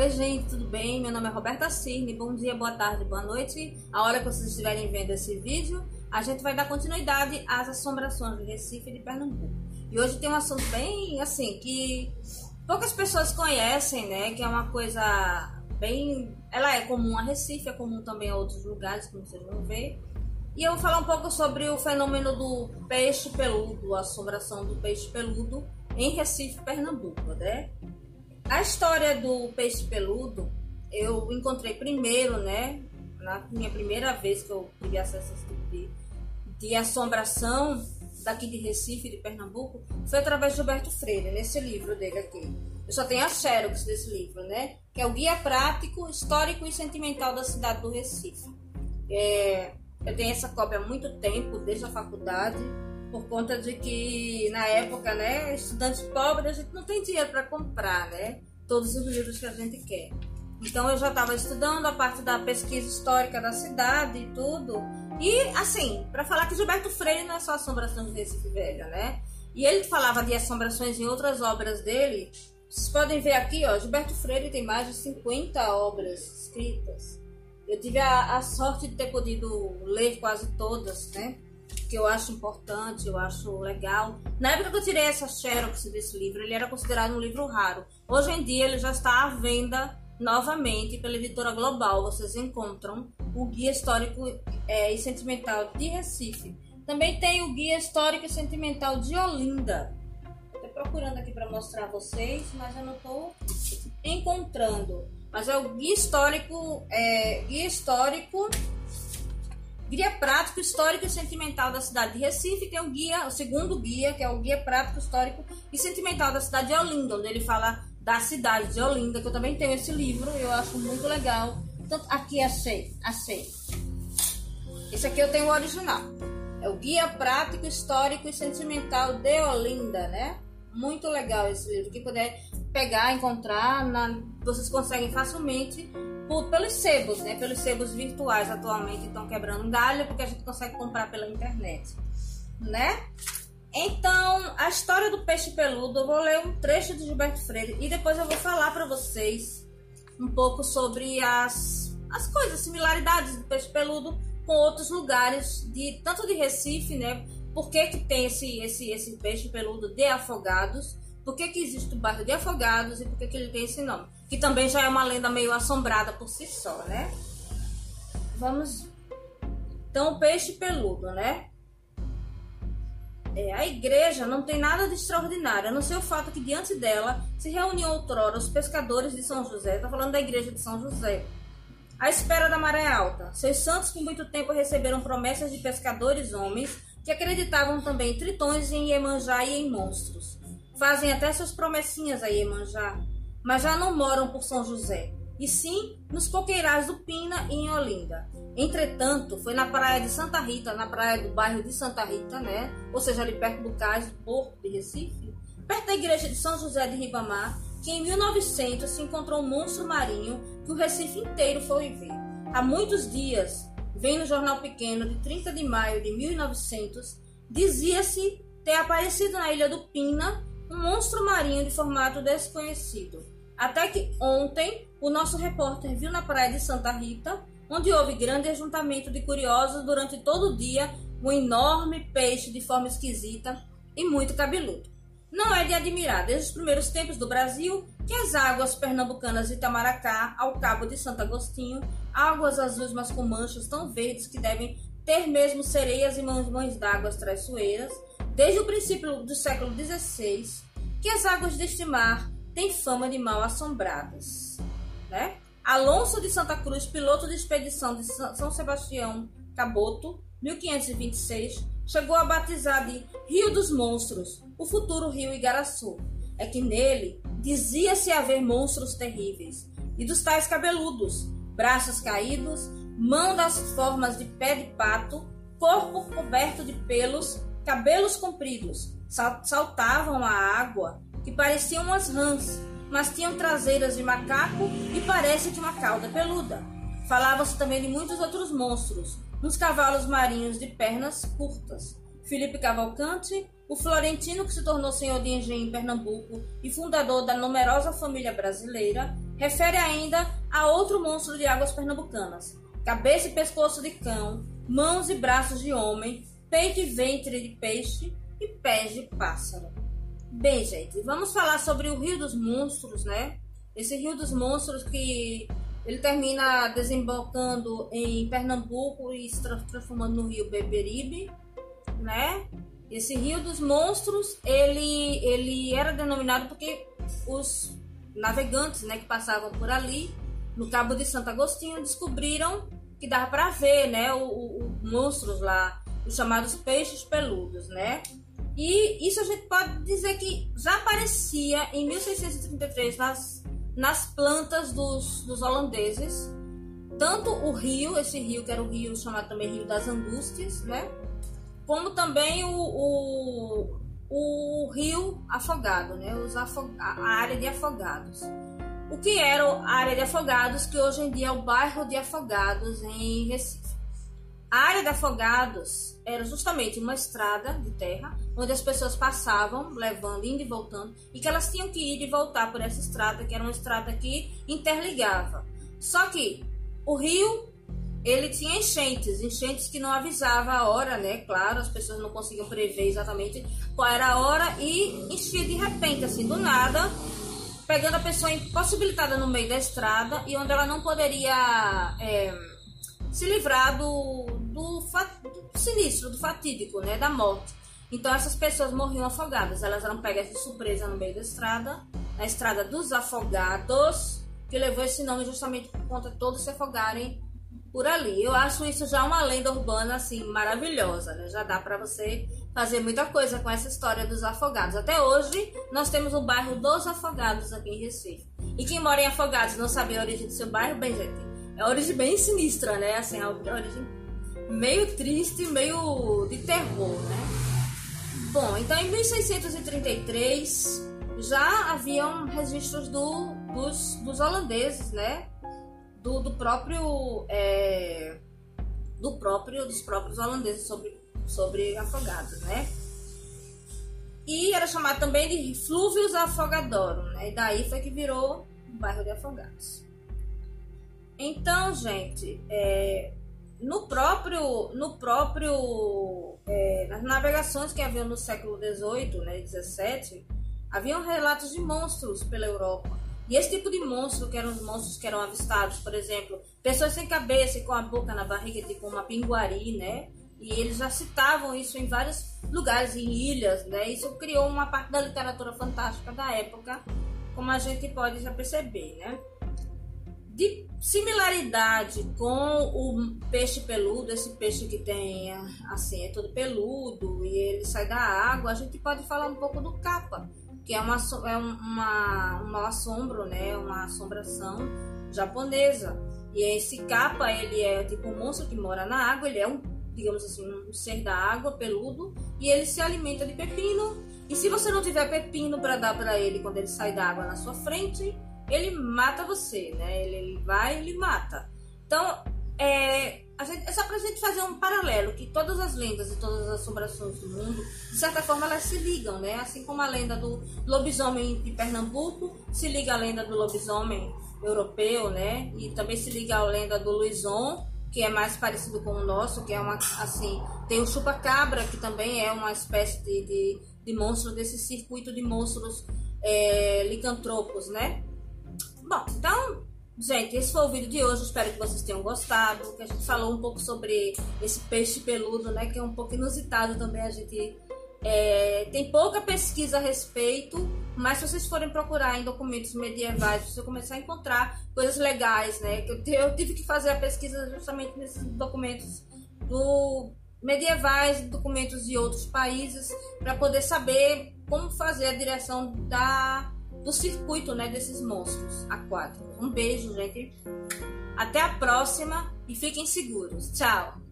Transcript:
Oi, gente, tudo bem? Meu nome é Roberta Cirne. Bom dia, boa tarde, boa noite. A hora que vocês estiverem vendo esse vídeo, a gente vai dar continuidade às assombrações de Recife e de Pernambuco. E hoje tem um assunto bem assim que poucas pessoas conhecem, né? Que é uma coisa bem. Ela é comum a Recife, é comum também a outros lugares, como vocês vão ver. E eu vou falar um pouco sobre o fenômeno do peixe peludo, a assombração do peixe peludo em Recife, Pernambuco, né? A história do peixe peludo eu encontrei primeiro, né? Na minha primeira vez que eu tive acesso a esse tipo de, de assombração daqui de Recife, de Pernambuco, foi através de Gilberto Freire, nesse livro dele aqui. Eu só tenho a xerox desse livro, né? Que é o Guia Prático, Histórico e Sentimental da Cidade do Recife. É, eu tenho essa cópia há muito tempo, desde a faculdade por conta de que na época, né, estudantes pobres, a gente não tem dinheiro para comprar, né, todos os livros que a gente quer. Então eu já estava estudando a parte da pesquisa histórica da cidade e tudo. E assim, para falar que Gilberto Freire não é só assombração de Recife Velha, né? E ele falava de assombrações em outras obras dele. Vocês podem ver aqui, ó, Gilberto Freire tem mais de 50 obras escritas. Eu tive a, a sorte de ter podido ler quase todas, né? Que eu acho importante, eu acho legal. Na época que eu tirei essa xerox desse livro, ele era considerado um livro raro. Hoje em dia ele já está à venda novamente pela editora Global. Vocês encontram o Guia Histórico é, e Sentimental de Recife. Também tem o Guia Histórico e Sentimental de Olinda. Estou procurando aqui para mostrar a vocês, mas eu não estou encontrando. Mas é o Guia Histórico, é, Guia Histórico Guia prático, histórico e sentimental da cidade de Recife. Tem o guia, o segundo guia, que é o guia prático, histórico e sentimental da cidade de Olinda, onde ele fala da cidade de Olinda, que eu também tenho esse livro, eu acho muito legal. Então, aqui achei, achei. Esse aqui eu tenho o original. É o Guia Prático, Histórico e Sentimental de Olinda, né? Muito legal esse livro. Quem puder pegar, encontrar, na, vocês conseguem facilmente por, pelos sebos, né? Pelos sebos virtuais atualmente estão quebrando galho porque a gente consegue comprar pela internet, né? Então, a história do peixe peludo, eu vou ler um trecho de Gilberto Freire e depois eu vou falar para vocês um pouco sobre as, as coisas, similaridades do peixe peludo com outros lugares de tanto de Recife, né? Por que, que tem esse, esse, esse peixe peludo de afogados? Por que, que existe o bairro de Afogados e por que, que ele tem esse nome? Que também já é uma lenda meio assombrada por si só, né? Vamos. Então, o peixe peludo, né? É, a igreja não tem nada de extraordinário, a não ser o fato que diante dela se reuniam outrora os pescadores de São José, está falando da igreja de São José, à espera da maré alta. Seus santos por muito tempo receberam promessas de pescadores homens que acreditavam também em tritões, em Iemanjá e em monstros. Fazem até suas promessinhas a Iemanjá, mas já não moram por São José, e sim nos coqueirais do Pina e em Olinda. Entretanto, foi na praia de Santa Rita, na praia do bairro de Santa Rita, né? Ou seja, ali perto do cais do Porto de Recife, perto da igreja de São José de Ribamar, que em 1900 se encontrou um monstro marinho que o Recife inteiro foi ver. Há muitos dias, vem no jornal pequeno de 30 de maio de 1900, dizia-se ter aparecido na ilha do Pina um monstro marinho de formato desconhecido. Até que ontem o nosso repórter viu na praia de Santa Rita, onde houve grande ajuntamento de curiosos durante todo o dia, um enorme peixe de forma esquisita e muito cabeludo. Não é de admirar, desde os primeiros tempos do Brasil, que as águas pernambucanas de Itamaracá, ao cabo de Santo Agostinho, águas azuis mas com manchas tão verdes que devem ter mesmo sereias e mãos d'água traiçoeiras, desde o princípio do século XVI que as águas deste mar têm fama de mal assombradas. Né? Alonso de Santa Cruz, piloto de expedição de São Sebastião Caboto, 1526, chegou a batizar de Rio dos Monstros, o futuro rio Igaraçu. É que nele dizia-se haver monstros terríveis, e dos tais cabeludos, braços caídos, mão das formas de pé de pato, corpo coberto de pelos cabelos compridos, saltavam a água, que pareciam umas rãs, mas tinham traseiras de macaco e parece de uma cauda peluda. Falava-se também de muitos outros monstros, uns cavalos marinhos de pernas curtas. Felipe Cavalcante, o florentino que se tornou senhor de engenho em Pernambuco e fundador da numerosa família brasileira, refere ainda a outro monstro de águas pernambucanas. Cabeça e pescoço de cão, mãos e braços de homem, peito e ventre de peixe e pés de pássaro. Bem, gente, vamos falar sobre o Rio dos Monstros, né? Esse Rio dos Monstros que ele termina desembocando em Pernambuco e se transformando no Rio Beberibe, né? Esse Rio dos Monstros, ele, ele era denominado porque os navegantes, né, que passavam por ali, no Cabo de Santo Agostinho, descobriram que dava para ver, né, os monstros lá, os chamados peixes peludos, né? E isso a gente pode dizer que já aparecia em 1633 nas, nas plantas dos, dos holandeses, tanto o rio, esse rio que era o rio chamado também Rio das Angústias, né? Como também o, o, o rio afogado, né? Os afog a área de afogados. O que era a área de afogados, que hoje em dia é o bairro de afogados em Recife. A área de afogados era justamente uma estrada de terra onde as pessoas passavam, levando, indo e voltando, e que elas tinham que ir e voltar por essa estrada, que era uma estrada que interligava. Só que o rio ele tinha enchentes, enchentes que não avisava a hora, né? Claro, as pessoas não conseguiam prever exatamente qual era a hora e enchia de repente, assim, do nada, pegando a pessoa impossibilitada no meio da estrada e onde ela não poderia é, se livrar do, sinistro, do fatídico, né? Da morte. Então essas pessoas morriam afogadas, elas eram pegas de surpresa no meio da estrada, na estrada dos afogados, que levou esse nome justamente por conta de todos se afogarem por ali. Eu acho isso já uma lenda urbana assim maravilhosa, né? Já dá para você fazer muita coisa com essa história dos afogados. Até hoje nós temos o bairro dos Afogados aqui em Recife. E quem mora em Afogados não sabe a origem do seu bairro, bem gente, é origem bem sinistra, né? Assim, uma origem meio triste, meio de terror, né? Bom, então em 1633 já haviam registros do, dos, dos holandeses, né? do, do próprio é, do próprio dos próprios holandeses sobre sobre afogados, né? E era chamado também de Flúvios Afogadorum, né? E daí foi que virou o bairro de Afogados. Então, gente, é, no próprio, no próprio é, nas navegações que haviam no século XVIII, né, XVII, haviam relatos de monstros pela Europa. E esse tipo de monstro, que eram os monstros que eram avistados, por exemplo, pessoas sem cabeça e com a boca na barriga, tipo uma pinguari, né? E eles já citavam isso em vários lugares, em ilhas, né? Isso criou uma parte da literatura fantástica da época, como a gente pode já perceber, né? De similaridade com o peixe peludo, esse peixe que tem, assim, é todo peludo e ele sai da água, a gente pode falar um pouco do capa que é uma, é uma, um assombro, né? Uma assombração japonesa. E esse capa, ele é tipo um monstro que mora na água, ele é um, digamos assim, um ser da água, peludo, e ele se alimenta de pepino. E se você não tiver pepino para dar para ele quando ele sai da água na sua frente, ele mata você, né? Ele, ele vai e ele mata. Então, é, gente, é só pra gente fazer um paralelo, que todas as lendas e todas as assombrações do mundo, de certa forma, elas se ligam, né? Assim como a lenda do lobisomem de Pernambuco se liga à lenda do lobisomem europeu, né? E também se liga à lenda do Luizon, que é mais parecido com o nosso, que é uma, assim, tem o chupa-cabra, que também é uma espécie de, de, de monstro desse circuito de monstros é, licantropos, né? Bom, então Gente, esse foi o vídeo de hoje. Espero que vocês tenham gostado. Que a gente falou um pouco sobre esse peixe peludo, né? Que é um pouco inusitado também. A gente é, tem pouca pesquisa a respeito, mas se vocês forem procurar em documentos medievais, vocês começar a encontrar coisas legais, né? Eu, eu tive que fazer a pesquisa justamente nesses documentos do medievais, documentos de outros países, para poder saber como fazer a direção da do circuito né, desses monstros aquáticos. Um beijo, gente. Até a próxima e fiquem seguros. Tchau!